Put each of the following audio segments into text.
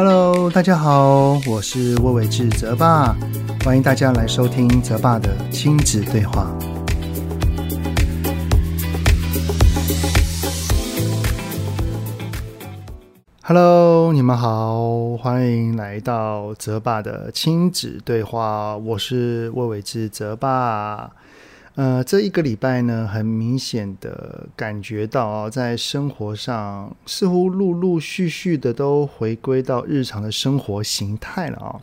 Hello，大家好，我是魏玮志泽爸，欢迎大家来收听泽爸的亲子对话。Hello，你们好，欢迎来到泽爸的亲子对话，我是魏玮志泽爸。呃，这一个礼拜呢，很明显的感觉到啊，在生活上似乎陆陆续续的都回归到日常的生活形态了啊。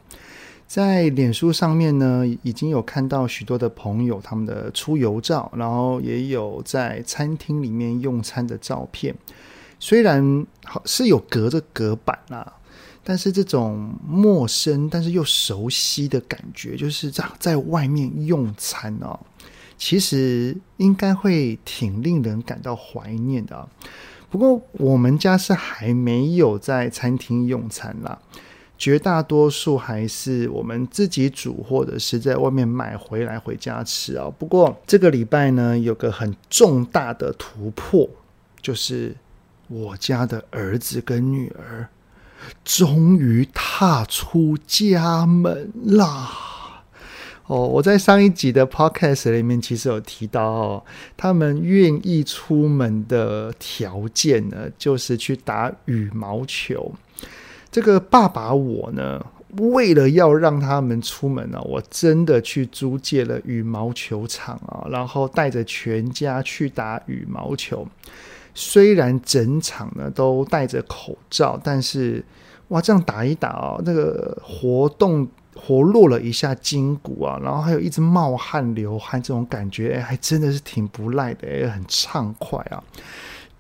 在脸书上面呢，已经有看到许多的朋友他们的出游照，然后也有在餐厅里面用餐的照片。虽然好是有隔着隔板啦，但是这种陌生但是又熟悉的感觉，就是这样在外面用餐啊。其实应该会挺令人感到怀念的啊，不过我们家是还没有在餐厅用餐啦，绝大多数还是我们自己煮或者是在外面买回来回家吃啊。不过这个礼拜呢，有个很重大的突破，就是我家的儿子跟女儿终于踏出家门啦。哦，我在上一集的 podcast 里面其实有提到哦，他们愿意出门的条件呢，就是去打羽毛球。这个爸爸我呢，为了要让他们出门呢，我真的去租借了羽毛球场啊，然后带着全家去打羽毛球。虽然整场呢都戴着口罩，但是哇，这样打一打哦，那个活动。活络了一下筋骨啊，然后还有一直冒汗流汗这种感觉，哎，还真的是挺不赖的，哎，很畅快啊。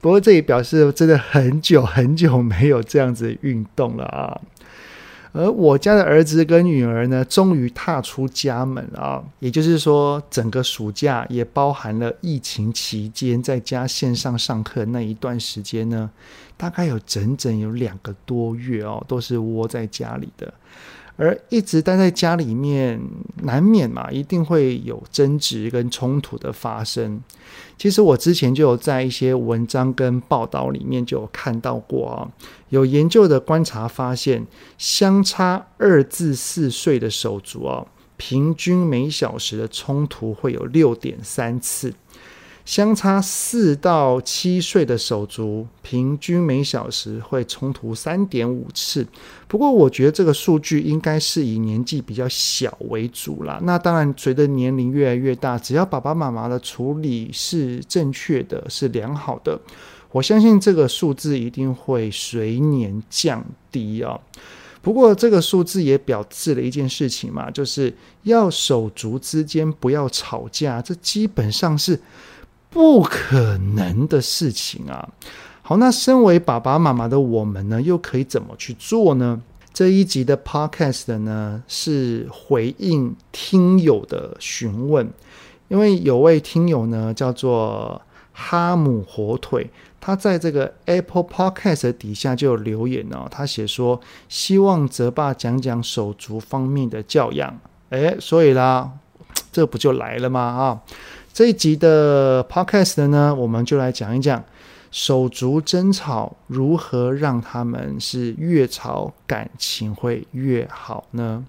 不过这也表示真的很久很久没有这样子运动了啊。而我家的儿子跟女儿呢，终于踏出家门了啊，也就是说，整个暑假也包含了疫情期间在家线上上课那一段时间呢，大概有整整有两个多月哦，都是窝在家里的。而一直待在家里面，难免嘛，一定会有争执跟冲突的发生。其实我之前就有在一些文章跟报道里面就有看到过啊，有研究的观察发现，相差二至四岁的手足啊，平均每小时的冲突会有六点三次。相差四到七岁的手足，平均每小时会冲突三点五次。不过，我觉得这个数据应该是以年纪比较小为主啦。那当然，随着年龄越来越大，只要爸爸妈妈的处理是正确的、是良好的，我相信这个数字一定会随年降低啊。不过，这个数字也表示了一件事情嘛，就是要手足之间不要吵架，这基本上是。不可能的事情啊！好，那身为爸爸妈妈的我们呢，又可以怎么去做呢？这一集的 podcast 呢，是回应听友的询问，因为有位听友呢叫做哈姆火腿，他在这个 Apple Podcast 底下就有留言哦，他写说希望泽爸讲讲手足方面的教养。诶，所以啦，这不就来了吗？啊！这一集的 podcast 呢，我们就来讲一讲手足争吵如何让他们是越吵感情会越好呢？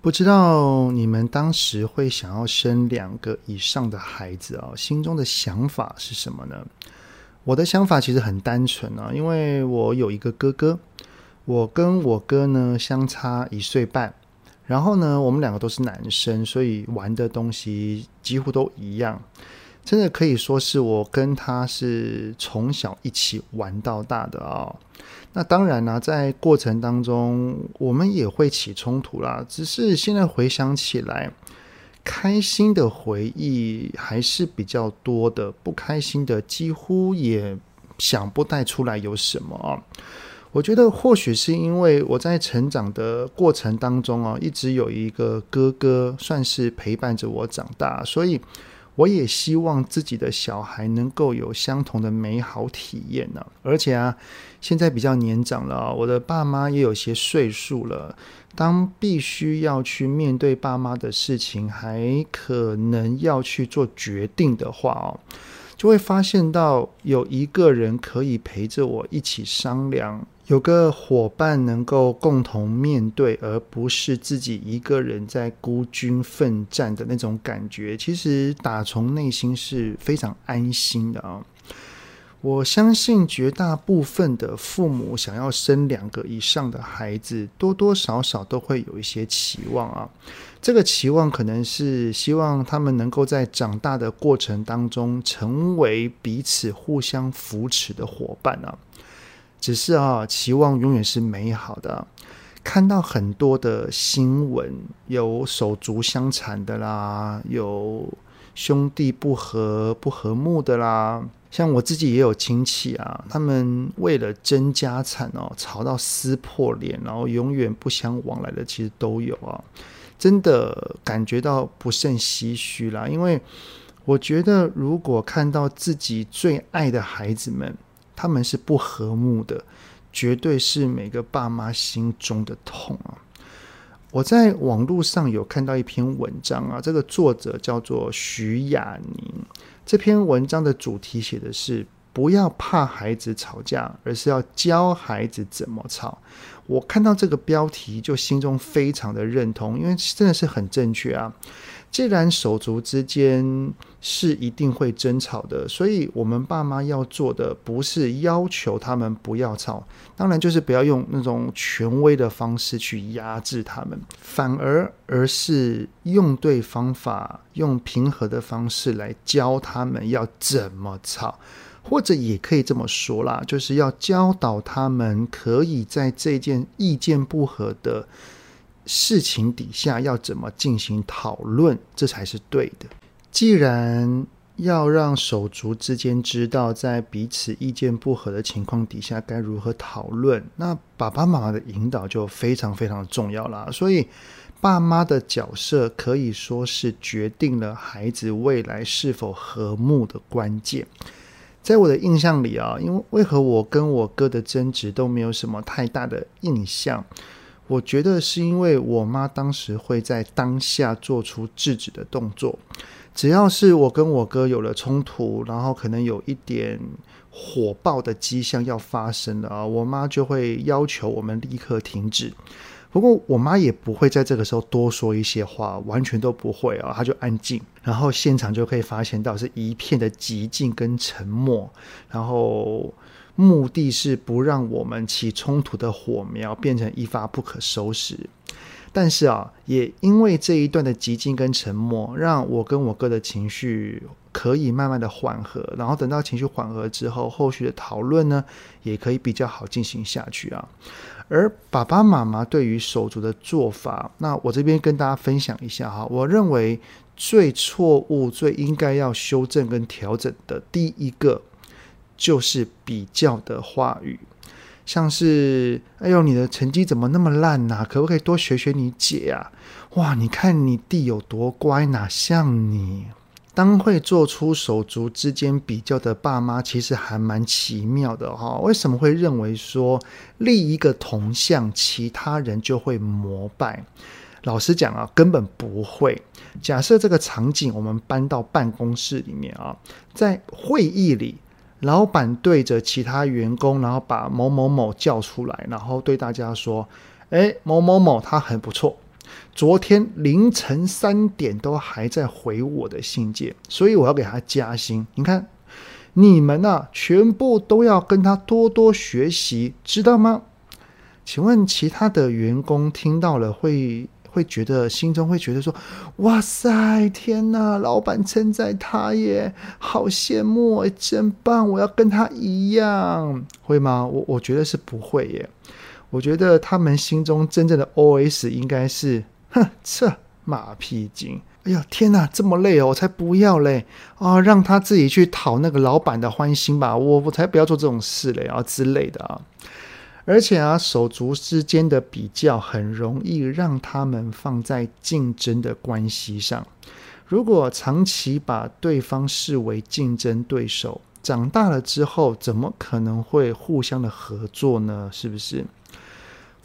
不知道你们当时会想要生两个以上的孩子啊，心中的想法是什么呢？我的想法其实很单纯啊，因为我有一个哥哥，我跟我哥呢相差一岁半，然后呢我们两个都是男生，所以玩的东西几乎都一样，真的可以说是我跟他是从小一起玩到大的啊。那当然啦，在过程当中，我们也会起冲突啦。只是现在回想起来，开心的回忆还是比较多的，不开心的几乎也想不带出来有什么啊。我觉得或许是因为我在成长的过程当中啊，一直有一个哥哥算是陪伴着我长大，所以我也希望自己的小孩能够有相同的美好体验呢。而且啊，现在比较年长了，我的爸妈也有些岁数了。当必须要去面对爸妈的事情，还可能要去做决定的话哦，就会发现到有一个人可以陪着我一起商量。有个伙伴能够共同面对，而不是自己一个人在孤军奋战的那种感觉，其实打从内心是非常安心的啊。我相信绝大部分的父母想要生两个以上的孩子，多多少少都会有一些期望啊。这个期望可能是希望他们能够在长大的过程当中，成为彼此互相扶持的伙伴啊。只是啊，期望永远是美好的。看到很多的新闻，有手足相残的啦，有兄弟不和不和睦的啦。像我自己也有亲戚啊，他们为了争家产哦，吵到撕破脸，然后永远不相往来的，其实都有啊。真的感觉到不胜唏嘘啦，因为我觉得，如果看到自己最爱的孩子们，他们是不和睦的，绝对是每个爸妈心中的痛啊！我在网络上有看到一篇文章啊，这个作者叫做徐雅宁。这篇文章的主题写的是：不要怕孩子吵架，而是要教孩子怎么吵。我看到这个标题，就心中非常的认同，因为真的是很正确啊。既然手足之间是一定会争吵的，所以我们爸妈要做的不是要求他们不要吵，当然就是不要用那种权威的方式去压制他们，反而而是用对方法，用平和的方式来教他们要怎么吵，或者也可以这么说啦，就是要教导他们可以在这件意见不合的。事情底下要怎么进行讨论，这才是对的。既然要让手足之间知道，在彼此意见不合的情况底下该如何讨论，那爸爸妈妈的引导就非常非常重要啦。所以，爸妈的角色可以说是决定了孩子未来是否和睦的关键。在我的印象里啊，因为为何我跟我哥的争执都没有什么太大的印象？我觉得是因为我妈当时会在当下做出制止的动作，只要是我跟我哥有了冲突，然后可能有一点火爆的迹象要发生了啊，我妈就会要求我们立刻停止。不过我妈也不会在这个时候多说一些话，完全都不会啊，她就安静，然后现场就可以发现到是一片的寂静跟沉默，然后。目的是不让我们起冲突的火苗变成一发不可收拾，但是啊，也因为这一段的寂静跟沉默，让我跟我哥的情绪可以慢慢的缓和，然后等到情绪缓和之后，后续的讨论呢，也可以比较好进行下去啊。而爸爸妈妈对于手足的做法，那我这边跟大家分享一下哈，我认为最错误、最应该要修正跟调整的第一个。就是比较的话语，像是“哎呦，你的成绩怎么那么烂呐？可不可以多学学你姐啊？哇，你看你弟有多乖，哪像你？”当会做出手足之间比较的爸妈，其实还蛮奇妙的哈。为什么会认为说立一个铜像，其他人就会膜拜？老实讲啊，根本不会。假设这个场景我们搬到办公室里面啊，在会议里。老板对着其他员工，然后把某某某叫出来，然后对大家说：“诶，某某某他很不错，昨天凌晨三点都还在回我的信件，所以我要给他加薪。你看，你们啊，全部都要跟他多多学习，知道吗？请问其他的员工听到了会？”会觉得心中会觉得说：“哇塞，天哪！老板称赞他耶，好羡慕，真棒！我要跟他一样，会吗？我我觉得是不会耶。我觉得他们心中真正的 OS 应该是：哼，这马屁精！哎呀，天哪，这么累哦，我才不要嘞！啊、让他自己去讨那个老板的欢心吧，我我才不要做这种事嘞啊之类的啊。”而且啊，手足之间的比较很容易让他们放在竞争的关系上，如果长期把对方视为竞争对手，长大了之后怎么可能会互相的合作呢？是不是？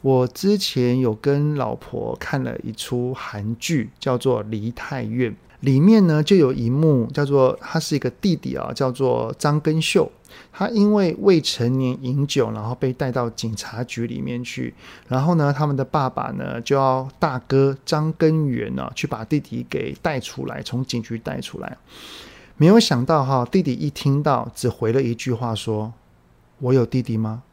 我之前有跟老婆看了一出韩剧，叫做《梨泰院》。里面呢，就有一幕叫做他是一个弟弟啊，叫做张根秀。他因为未成年饮酒，然后被带到警察局里面去。然后呢，他们的爸爸呢就要大哥张根源呢去把弟弟给带出来，从警局带出来。没有想到哈，弟弟一听到只回了一句话说：“我有弟弟吗？”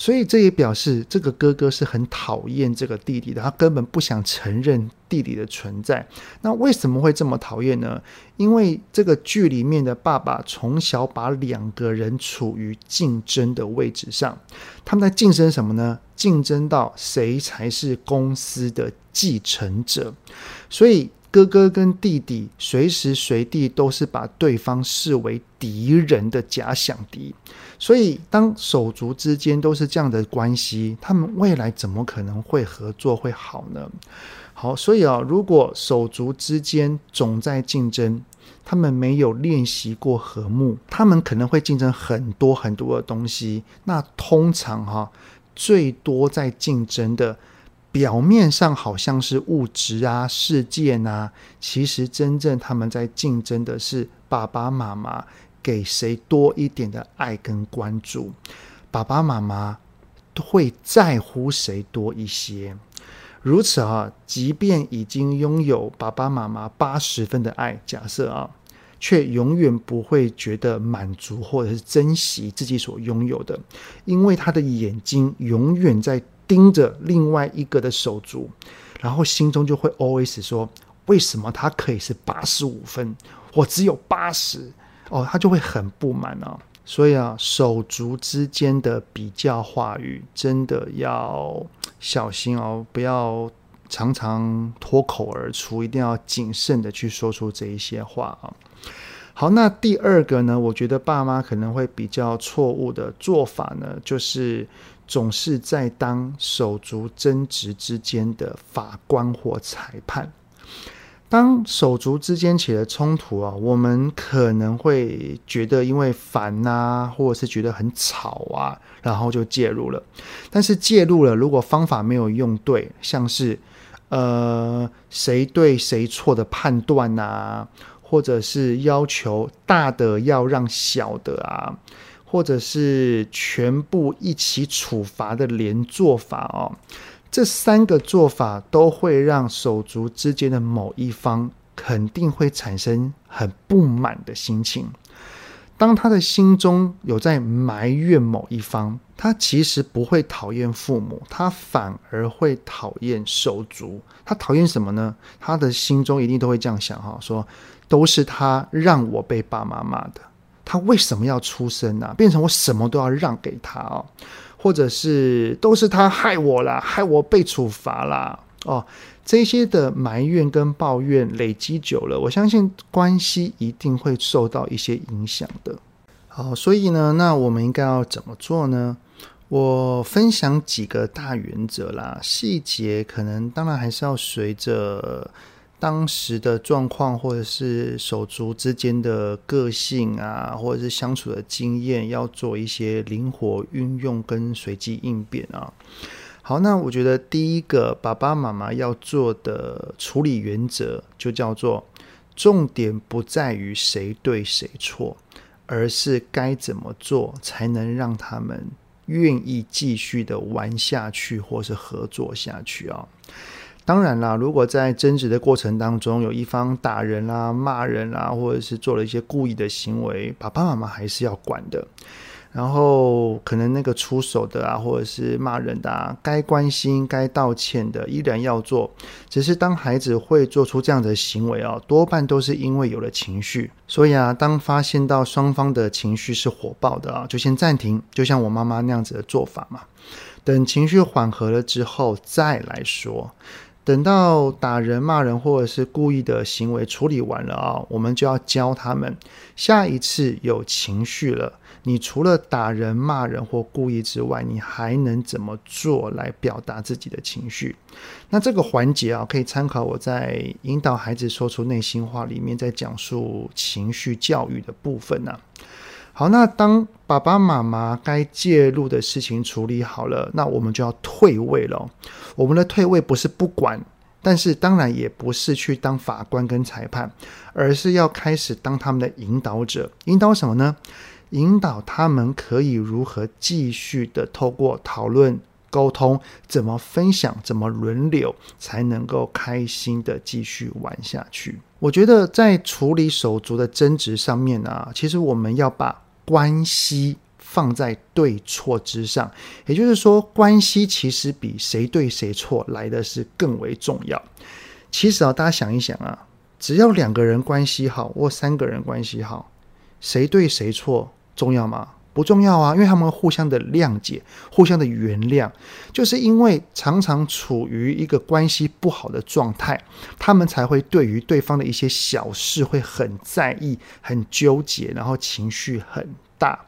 所以这也表示这个哥哥是很讨厌这个弟弟的，他根本不想承认弟弟的存在。那为什么会这么讨厌呢？因为这个剧里面的爸爸从小把两个人处于竞争的位置上，他们在竞争什么呢？竞争到谁才是公司的继承者。所以。哥哥跟弟弟随时随地都是把对方视为敌人的假想敌，所以当手足之间都是这样的关系，他们未来怎么可能会合作会好呢？好，所以啊，如果手足之间总在竞争，他们没有练习过和睦，他们可能会竞争很多很多的东西。那通常哈，最多在竞争的。表面上好像是物质啊、事件啊，其实真正他们在竞争的是爸爸妈妈给谁多一点的爱跟关注，爸爸妈妈会在乎谁多一些。如此啊，即便已经拥有爸爸妈妈八十分的爱，假设啊，却永远不会觉得满足或者是珍惜自己所拥有的，因为他的眼睛永远在。盯着另外一个的手足，然后心中就会 always 说：为什么他可以是八十五分，我只有八十？哦，他就会很不满啊。所以啊，手足之间的比较话语真的要小心哦，不要常常脱口而出，一定要谨慎的去说出这一些话啊。好，那第二个呢，我觉得爸妈可能会比较错误的做法呢，就是。总是在当手足争执之间的法官或裁判。当手足之间起了冲突啊，我们可能会觉得因为烦啊，或者是觉得很吵啊，然后就介入了。但是介入了，如果方法没有用对，像是呃谁对谁错的判断啊，或者是要求大的要让小的啊。或者是全部一起处罚的连坐法哦，这三个做法都会让手足之间的某一方肯定会产生很不满的心情。当他的心中有在埋怨某一方，他其实不会讨厌父母，他反而会讨厌手足。他讨厌什么呢？他的心中一定都会这样想哈，说都是他让我被爸妈骂的。他为什么要出生呢、变成我什么都要让给他哦，或者是都是他害我啦，害我被处罚啦哦，这些的埋怨跟抱怨累积久了，我相信关系一定会受到一些影响的。好，所以呢，那我们应该要怎么做呢？我分享几个大原则啦，细节可能当然还是要随着。当时的状况，或者是手足之间的个性啊，或者是相处的经验，要做一些灵活运用跟随机应变啊。好，那我觉得第一个爸爸妈妈要做的处理原则，就叫做重点不在于谁对谁错，而是该怎么做才能让他们愿意继续的玩下去，或是合作下去啊。当然啦，如果在争执的过程当中，有一方打人啦、骂人啦，或者是做了一些故意的行为，爸爸妈妈还是要管的。然后可能那个出手的啊，或者是骂人的啊，该关心、该道歉的，依然要做。只是当孩子会做出这样的行为啊，多半都是因为有了情绪。所以啊，当发现到双方的情绪是火爆的啊，就先暂停，就像我妈妈那样子的做法嘛。等情绪缓和了之后再来说。等到打人、骂人或者是故意的行为处理完了啊，我们就要教他们，下一次有情绪了，你除了打人、骂人或故意之外，你还能怎么做来表达自己的情绪？那这个环节啊，可以参考我在引导孩子说出内心话里面，在讲述情绪教育的部分呢、好，那当爸爸妈妈该介入的事情处理好了，那我们就要退位了。我们的退位不是不管，但是当然也不是去当法官跟裁判，而是要开始当他们的引导者。引导什么呢？引导他们可以如何继续的透过讨论、沟通，怎么分享，怎么轮流，才能够开心的继续玩下去。我觉得在处理手足的争执上面啊，其实我们要把关系放在对错之上，也就是说，关系其实比谁对谁错来的是更为重要。其实啊，大家想一想啊，只要两个人关系好，或三个人关系好，谁对谁错重要吗？不重要啊，因为他们互相的谅解，互相的原谅，就是因为常常处于一个关系不好的状态，他们才会对于对方的一些小事会很在意、很纠结，然后情绪很大。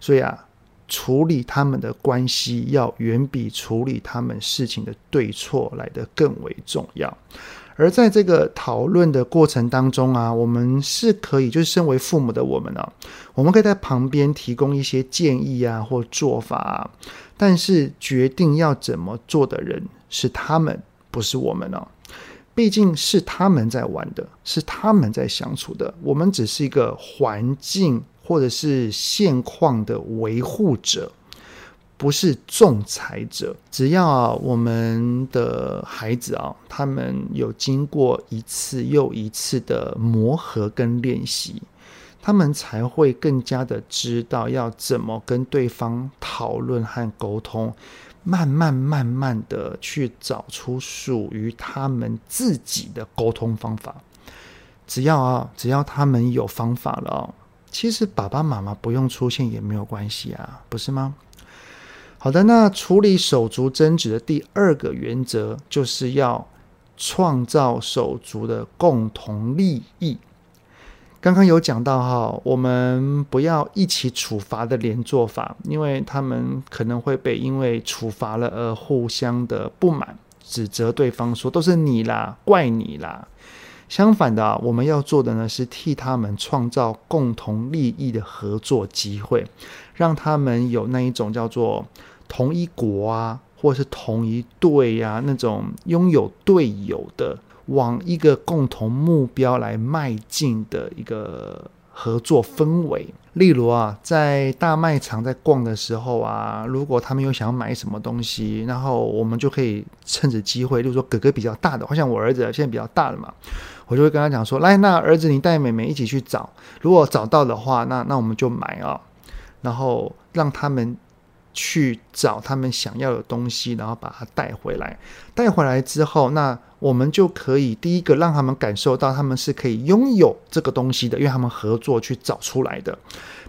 所以啊，处理他们的关系要远比处理他们事情的对错来得更为重要。而在这个讨论的过程当中啊，我们是可以，就是身为父母的我们啊，我们可以在旁边提供一些建议啊，或做法啊。但是决定要怎么做的人是他们，不是我们哦。毕竟是他们在玩的，是他们在相处的，我们只是一个环境或者是现况的维护者。不是仲裁者，只要我们的孩子啊，他们有经过一次又一次的磨合跟练习，他们才会更加的知道要怎么跟对方讨论和沟通，慢慢慢慢的去找出属于他们自己的沟通方法。只要啊，只要他们有方法了，其实爸爸妈妈不用出现也没有关系啊，不是吗？好的，那处理手足争执的第二个原则，就是要创造手足的共同利益。刚刚有讲到哈，我们不要一起处罚的连坐法，因为他们可能会被因为处罚了而互相的不满，指责对方说都是你啦，怪你啦。相反的，我们要做的呢，是替他们创造共同利益的合作机会，让他们有那一种叫做。同一国啊，或者是同一队呀、那种拥有队友的，往一个共同目标来迈进的一个合作氛围。例如啊，在大卖场在逛的时候啊，如果他们有想要买什么东西，然后我们就可以趁着机会，例如说哥哥比较大的，好像我儿子现在比较大了嘛，我就会跟他讲说：“来，那儿子你带妹妹一起去找，如果找到的话，那那我们就买啊，然后让他们。”去找他们想要的东西，然后把它带回来。带回来之后，那我们就可以第一个让他们感受到他们是可以拥有这个东西的，因为他们合作去找出来的，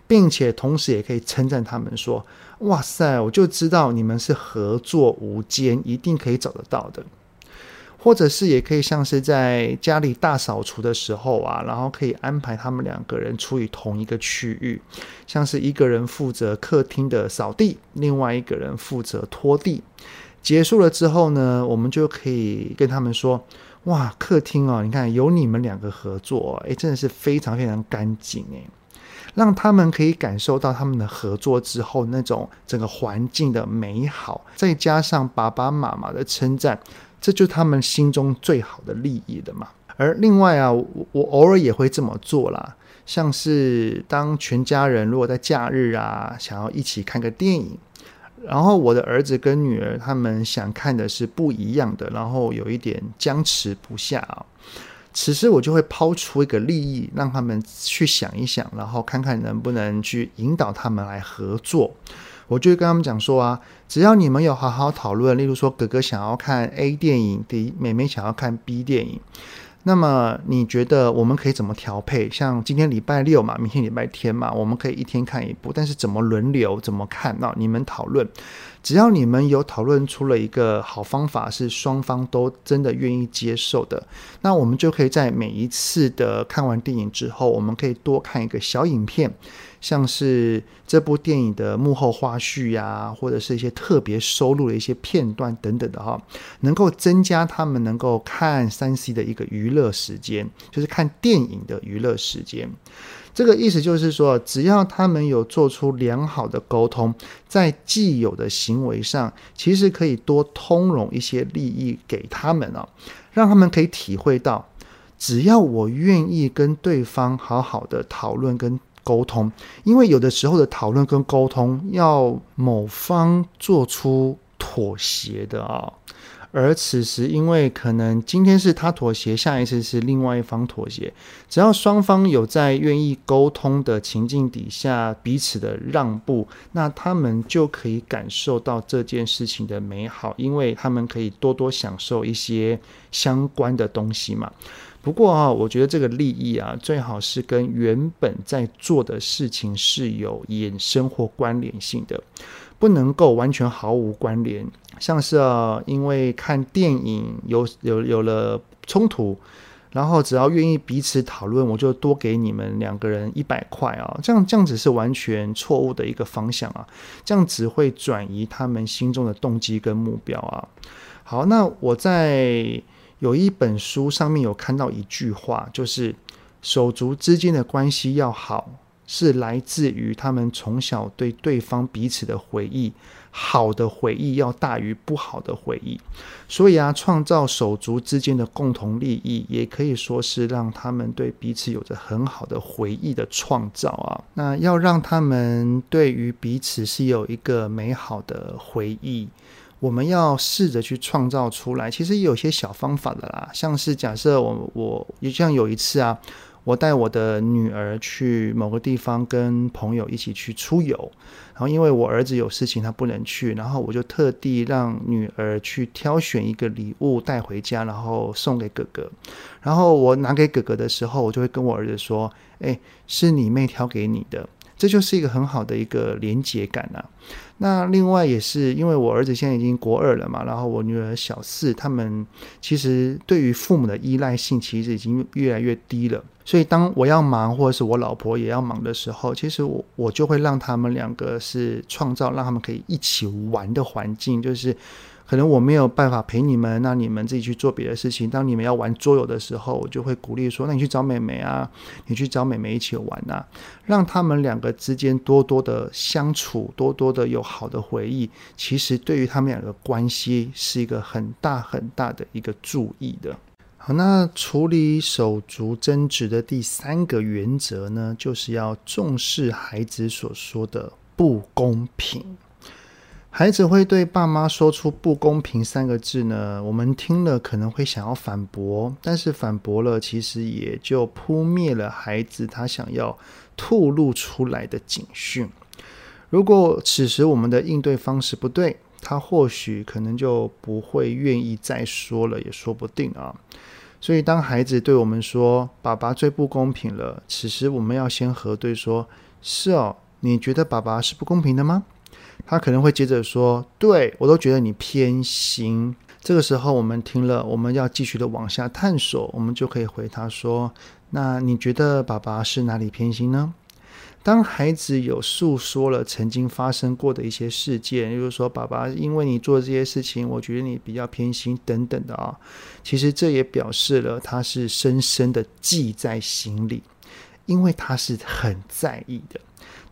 并且同时也可以称赞他们说：“哇塞，我就知道你们是合作无间，一定可以找得到的。”或者是也可以像是在家里大扫除的时候啊，然后可以安排他们两个人处于同一个区域，像是一个人负责客厅的扫地，另外一个人负责拖地。结束了之后呢，我们就可以跟他们说：“哇，客厅哦，你看有你们两个合作，诶，真的是非常非常干净诶，让他们可以感受到他们的合作之后那种整个环境的美好，再加上爸爸妈妈的称赞。”这就是他们心中最好的利益的嘛。而另外啊，我我偶尔也会这么做啦，像是当全家人如果在假日啊，想要一起看个电影，然后我的儿子跟女儿他们想看的是不一样的，然后有一点僵持不下啊，此时我就会抛出一个利益，让他们去想一想，然后看看能不能去引导他们来合作。我就会跟他们讲说啊，只要你们有好好讨论，例如说哥哥想要看 A 电影，弟妹妹想要看 B 电影，那么你觉得我们可以怎么调配？像今天礼拜六嘛，明天礼拜天嘛，我们可以一天看一部，但是怎么轮流怎么看？那你们讨论。只要你们有讨论出了一个好方法，是双方都真的愿意接受的，那我们就可以在每一次的看完电影之后，我们可以多看一个小影片，像是这部电影的幕后花絮呀，或者是一些特别收录的一些片段等等的哈，能够增加他们能够看三 C 的一个娱乐时间，就是看电影的娱乐时间。这个意思就是说，只要他们有做出良好的沟通，在既有的行为上，其实可以多通融一些利益给他们啊，让他们可以体会到，只要我愿意跟对方好好的讨论跟沟通，因为有的时候的讨论跟沟通要某方做出妥协的啊。而此时，因为可能今天是他妥协，下一次是另外一方妥协。只要双方有在愿意沟通的情境底下，彼此的让步，那他们就可以感受到这件事情的美好，因为他们可以多多享受一些相关的东西嘛。不过啊，我觉得这个利益啊，最好是跟原本在做的事情是有衍生或关联性的。不能够完全毫无关联，像是啊，因为看电影有有有了冲突，然后只要愿意彼此讨论，我就多给你们两个人一百块啊，这样这样子是完全错误的一个方向啊，这样只会转移他们心中的动机跟目标啊。好，那我在有一本书上面有看到一句话，就是手足之间的关系要好。是来自于他们从小对对方彼此的回忆，好的回忆要大于不好的回忆，所以啊，创造手足之间的共同利益，也可以说是让他们对彼此有着很好的回忆的创造啊。那要让他们对于彼此是有一个美好的回忆，我们要试着去创造出来。其实有些小方法的啦，像是假设我我也像有一次啊。我带我的女儿去某个地方跟朋友一起去出游，然后因为我儿子有事情他不能去，然后我就特地让女儿去挑选一个礼物带回家，然后送给哥哥。然后我拿给哥哥的时候，我就会跟我儿子说：“哎，是你妹挑给你的。”这就是一个很好的一个连结感啊。那另外也是因为我儿子现在已经国二了嘛，然后我女儿小四，他们其实对于父母的依赖性其实已经越来越低了。所以当我要忙或者是我老婆也要忙的时候，其实我我就会让他们两个是创造让他们可以一起玩的环境，就是。可能我没有办法陪你们，那你们自己去做别的事情。当你们要玩桌游的时候，我就会鼓励说：“那你去找妹妹啊，你去找妹妹一起玩啊，让他们两个之间多多的相处，多多的有好的回忆。其实对于他们两个关系是一个很大很大的一个注意的。好，那处理手足争执的第三个原则呢，就是要重视孩子所说的不公平。孩子会对爸妈说出“不公平”三个字呢，我们听了可能会想要反驳，但是反驳了，其实也就扑灭了孩子他想要吐露出来的警讯。如果此时我们的应对方式不对，他或许可能就不会愿意再说了，也说不定啊。所以，当孩子对我们说“爸爸最不公平了”，此时我们要先核对说：“是哦，你觉得爸爸是不公平的吗？”他可能会接着说：“对，我都觉得你偏心。”这个时候，我们听了，我们要继续的往下探索，我们就可以回他说：“那你觉得爸爸是哪里偏心呢？”当孩子有诉说了曾经发生过的一些事件，例如说爸爸因为你做这些事情，我觉得你比较偏心等等的啊，其实这也表示了他是深深的记在心里，因为他是很在意的。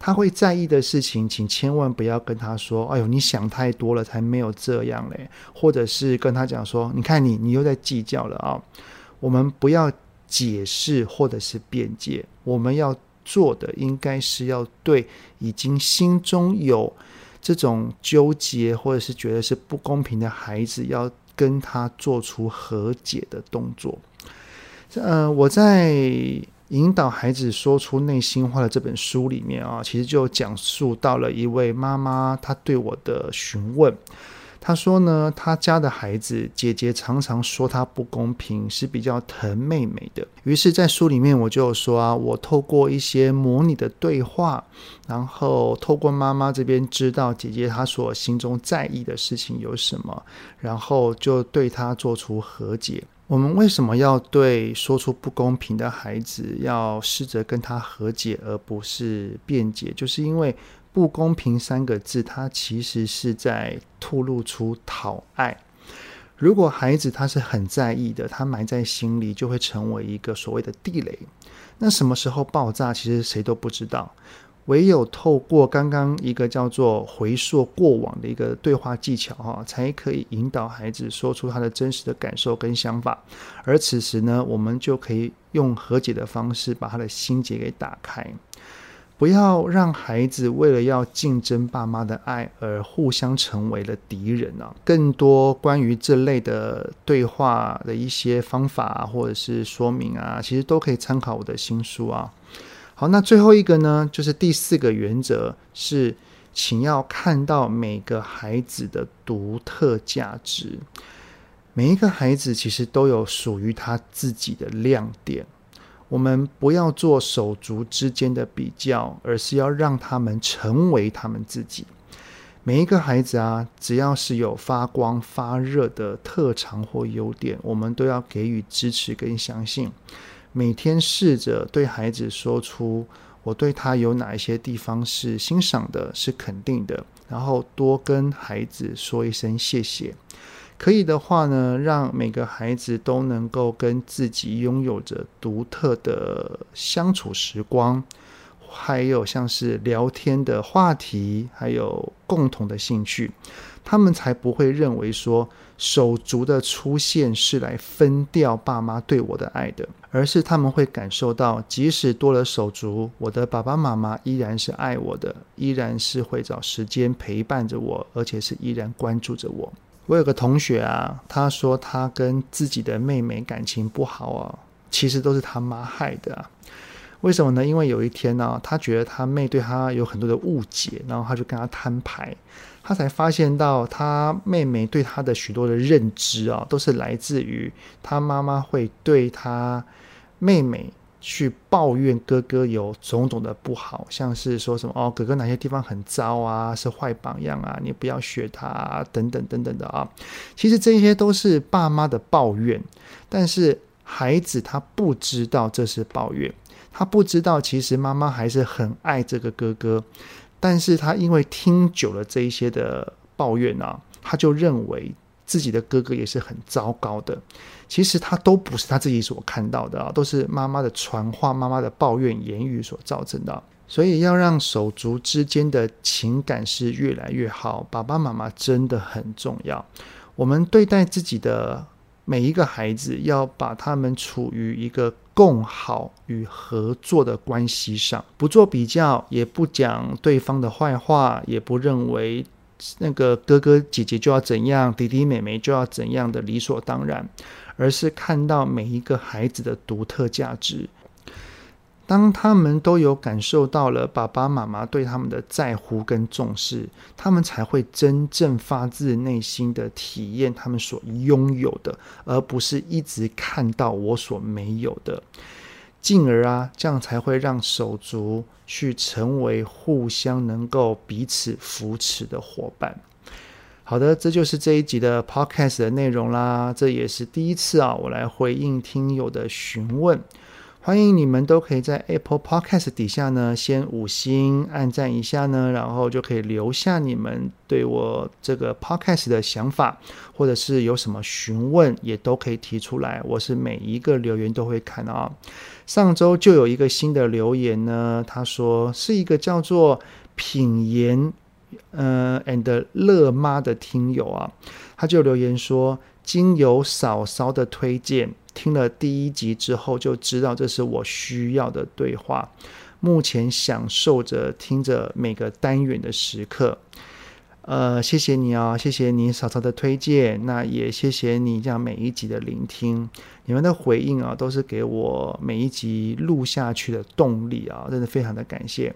他会在意的事情，请千万不要跟他说：“哎呦，你想太多了，才没有这样嘞。”或者是跟他讲说：“你看你，你又在计较了啊！”我们不要解释或者是辩解，我们要做的应该是要对已经心中有这种纠结或者是觉得是不公平的孩子，要跟他做出和解的动作。呃，我在。引导孩子说出内心话的这本书里面啊，其实就讲述到了一位妈妈，她对我的询问。她说呢，她家的孩子姐姐常常说她不公平，是比较疼妹妹的。于是，在书里面我就说啊，我透过一些模拟的对话，然后透过妈妈这边知道姐姐她所心中在意的事情有什么，然后就对她做出和解。我们为什么要对说出不公平的孩子要试着跟他和解，而不是辩解？就是因为“不公平”三个字，它其实是在吐露出讨爱。如果孩子他是很在意的，他埋在心里，就会成为一个所谓的地雷。那什么时候爆炸，其实谁都不知道。唯有透过刚刚一个叫做回溯过往的一个对话技巧，哈，才可以引导孩子说出他的真实的感受跟想法。而此时呢，我们就可以用和解的方式把他的心结给打开，不要让孩子为了要竞争爸妈的爱而互相成为了敌人啊！更多关于这类的对话的一些方法或者是说明啊，其实都可以参考我的新书啊。好，那最后一个呢，就是第四个原则是，请要看到每个孩子的独特价值。每一个孩子其实都有属于他自己的亮点。我们不要做手足之间的比较，而是要让他们成为他们自己。每一个孩子啊，只要是有发光发热的特长或优点，我们都要给予支持跟相信。每天试着对孩子说出我对他有哪一些地方是欣赏的，是肯定的，然后多跟孩子说一声谢谢。可以的话呢，让每个孩子都能够跟自己拥有着独特的相处时光。还有像是聊天的话题，还有共同的兴趣，他们才不会认为说手足的出现是来分掉爸妈对我的爱的，而是他们会感受到，即使多了手足，我的爸爸妈妈依然是爱我的，依然是会找时间陪伴着我，而且是依然关注着我。我有个同学啊，他说他跟自己的妹妹感情不好啊，其实都是他妈害的啊。为什么呢？因为有一天呢、他觉得他妹对他有很多的误解，然后他就跟他摊牌，他才发现到他妹妹对他的许多的认知啊，都是来自于他妈妈会对他妹妹去抱怨哥哥有种种的不好，像是说什么哦，哥哥哪些地方很糟啊，是坏榜样啊，你不要学他啊，等等等等的啊。其实这些都是爸妈的抱怨，但是孩子他不知道这是抱怨。他不知道，其实妈妈还是很爱这个哥哥，但是他因为听久了这一些的抱怨啊，他就认为自己的哥哥也是很糟糕的。其实他都不是他自己所看到的啊，都是妈妈的传话、妈妈的抱怨言语所造成的。所以要让手足之间的情感是越来越好，爸爸妈妈真的很重要。我们对待自己的每一个孩子，要把他们处于一个共好与合作的关系上，不做比较，也不讲对方的坏话，也不认为那个哥哥姐姐就要怎样，弟弟妹妹就要怎样的理所当然，而是看到每一个孩子的独特价值。当他们都有感受到了爸爸妈妈对他们的在乎跟重视，他们才会真正发自内心的体验他们所拥有的，而不是一直看到我所没有的。进而啊，这样才会让手足去成为互相能够彼此扶持的伙伴。好的，这就是这一集的 Podcast 的内容啦。这也是第一次啊，我来回应听友的询问。欢迎你们都可以在 Apple Podcast 底下呢，先五星按赞一下呢，然后就可以留下你们对我这个 Podcast 的想法，或者是有什么询问，也都可以提出来。我是每一个留言都会看啊。上周就有一个新的留言呢，他说是一个叫做品言呃 and 乐妈的听友啊，他就留言说，经由嫂嫂的推荐。听了第一集之后，就知道这是我需要的对话。目前享受着听着每个单元的时刻。呃，谢谢你啊、谢谢你嫂嫂的推荐，那也谢谢你这样每一集的聆听。你们的回应啊，都是给我每一集录下去的动力啊，真的非常的感谢。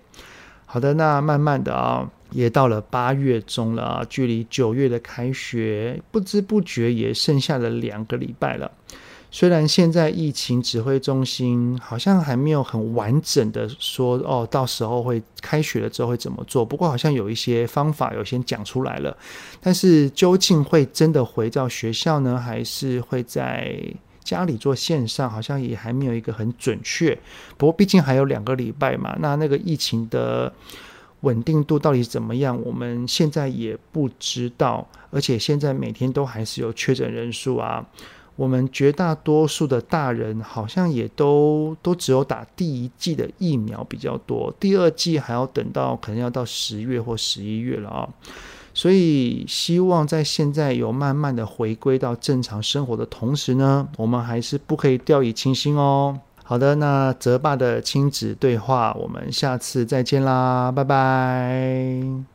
好的，那慢慢的啊，也到了八月中了啊，距离九月的开学不知不觉也剩下了两个礼拜了。虽然现在疫情指挥中心好像还没有很完整的说哦，到时候会开学了之后会怎么做，不过好像有一些方法有先讲出来了。但是究竟会真的回到学校呢，还是会在家里做线上，好像也还没有一个很准确。不过毕竟还有两个礼拜嘛，那那个疫情的。稳定度到底怎么样？我们现在也不知道，而且现在每天都还是有确诊人数啊。我们绝大多数的大人好像也都都只有打第一剂的疫苗比较多，第二剂还要等到可能要到十月或十一月了啊。所以希望在现在有慢慢的回归到正常生活的同时呢，我们还是不可以掉以轻心哦。好的，那泽爸的亲子对话，我们下次再见啦，拜拜。